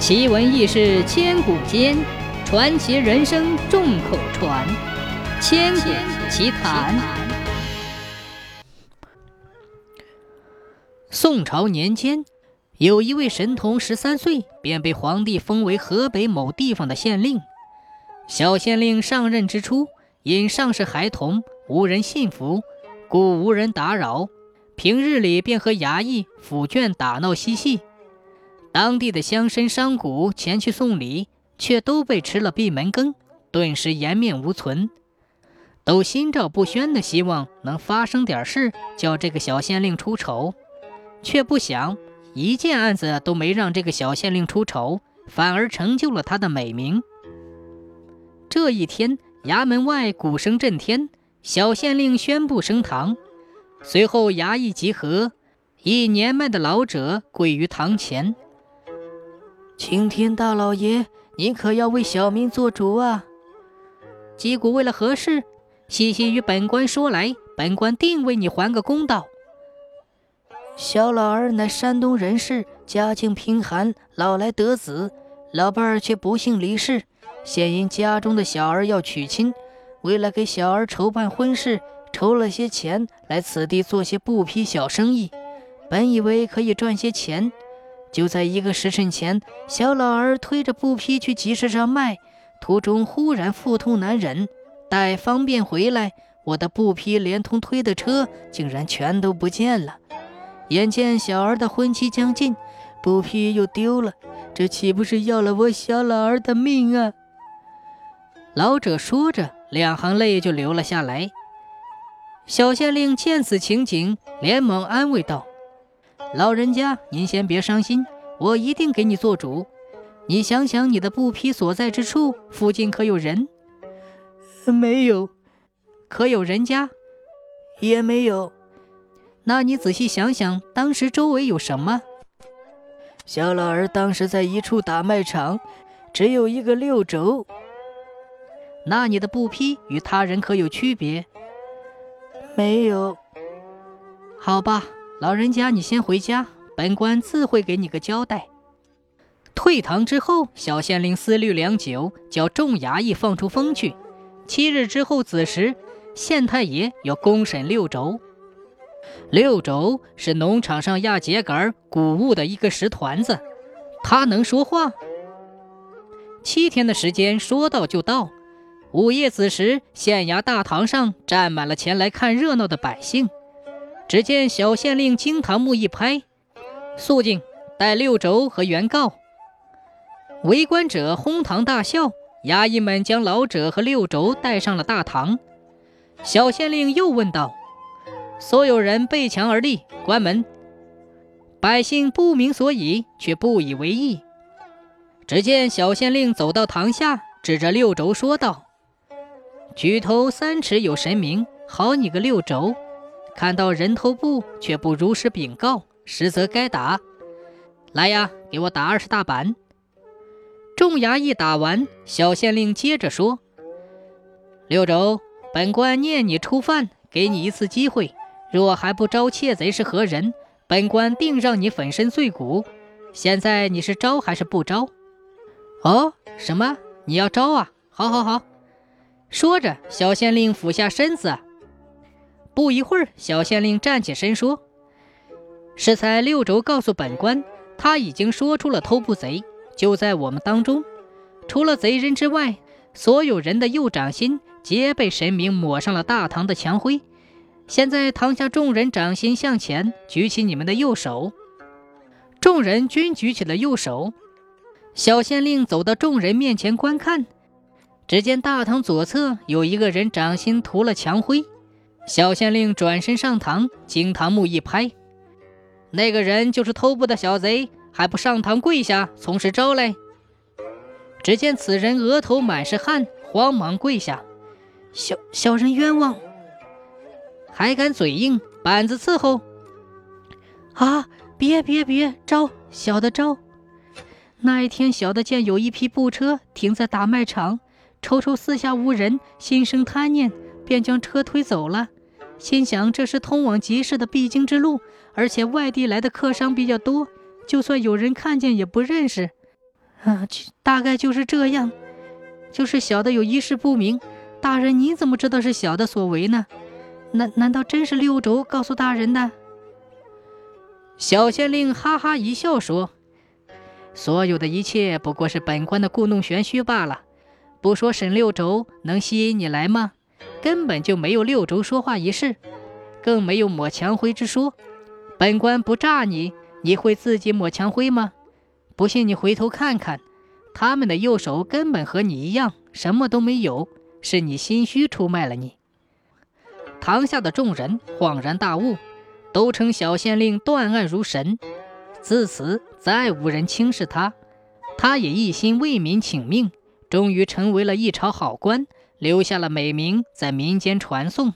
奇闻异事千古间，传奇人生众口传。千古奇谈。宋朝年间，有一位神童，十三岁便被皇帝封为河北某地方的县令。小县令上任之初，因尚是孩童，无人信服，故无人打扰。平日里便和衙役、府眷打闹嬉戏。当地的乡绅商贾前去送礼，却都被吃了闭门羹，顿时颜面无存，都心照不宣的希望能发生点事，叫这个小县令出丑，却不想一件案子都没让这个小县令出丑，反而成就了他的美名。这一天，衙门外鼓声震天，小县令宣布升堂，随后衙役集合，一年迈的老者跪于堂前。青天大老爷，您可要为小民做主啊！击鼓为了何事？细细与本官说来，本官定为你还个公道。小老儿乃山东人士，家境贫寒，老来得子，老伴儿却不幸离世。现因家中的小儿要娶亲，为了给小儿筹办婚事，筹了些钱来此地做些布匹小生意，本以为可以赚些钱。就在一个时辰前，小老儿推着布匹去集市上卖，途中忽然腹痛难忍，待方便回来，我的布匹连同推的车竟然全都不见了。眼见小儿的婚期将近，布匹又丢了，这岂不是要了我小老儿的命啊？老者说着，两行泪就流了下来。小县令见此情景，连忙安慰道。老人家，您先别伤心，我一定给你做主。你想想，你的布匹所在之处附近可有人？没有。可有人家？也没有。那你仔细想想，当时周围有什么？小老儿当时在一处打卖场，只有一个六轴。那你的布匹与他人可有区别？没有。好吧。老人家，你先回家，本官自会给你个交代。退堂之后，小县令思虑良久，叫众衙役放出风去。七日之后子时，县太爷要公审六轴。六轴是农场上压秸秆谷物的一个石团子，他能说话。七天的时间，说到就到。午夜子时，县衙大堂上站满了前来看热闹的百姓。只见小县令惊堂木一拍，肃静，带六轴和原告。围观者哄堂大笑。衙役们将老者和六轴带上了大堂。小县令又问道：“所有人背墙而立，关门。”百姓不明所以，却不以为意。只见小县令走到堂下，指着六轴说道：“举头三尺有神明，好你个六轴！”看到人头布却不如实禀告，实则该打。来呀，给我打二十大板！众衙役打完，小县令接着说：“六轴，本官念你初犯，给你一次机会。若还不招窃贼是何人，本官定让你粉身碎骨。现在你是招还是不招？”哦，什么？你要招啊？好，好，好！说着，小县令俯下身子。不一会儿，小县令站起身说：“适才六轴告诉本官，他已经说出了偷布贼就在我们当中。除了贼人之外，所有人的右掌心皆被神明抹上了大唐的墙灰。现在堂下众人掌心向前，举起你们的右手。众人均举起了右手。小县令走到众人面前观看，只见大堂左侧有一个人掌心涂了墙灰。”小县令转身上堂，惊堂木一拍：“那个人就是偷布的小贼，还不上堂跪下，从实招来！”只见此人额头满是汗，慌忙跪下：“小小人冤枉！”还敢嘴硬，板子伺候！啊！别别别，招小的招！那一天，小的见有一批布车停在大卖场，瞅瞅四下无人，心生贪念。便将车推走了，心想这是通往集市的必经之路，而且外地来的客商比较多，就算有人看见也不认识。啊，大概就是这样，就是小的有一事不明。大人，你怎么知道是小的所为呢？难难道真是六轴告诉大人的？小县令哈哈一笑说：“所有的一切不过是本官的故弄玄虚罢了。不说沈六轴能吸引你来吗？根本就没有六轴说话一事，更没有抹墙灰之说。本官不诈你，你会自己抹墙灰吗？不信你回头看看，他们的右手根本和你一样，什么都没有。”是你心虚出卖了你。堂下的众人恍然大悟，都称小县令断案如神。自此再无人轻视他，他也一心为民请命，终于成为了一朝好官，留下了美名，在民间传颂。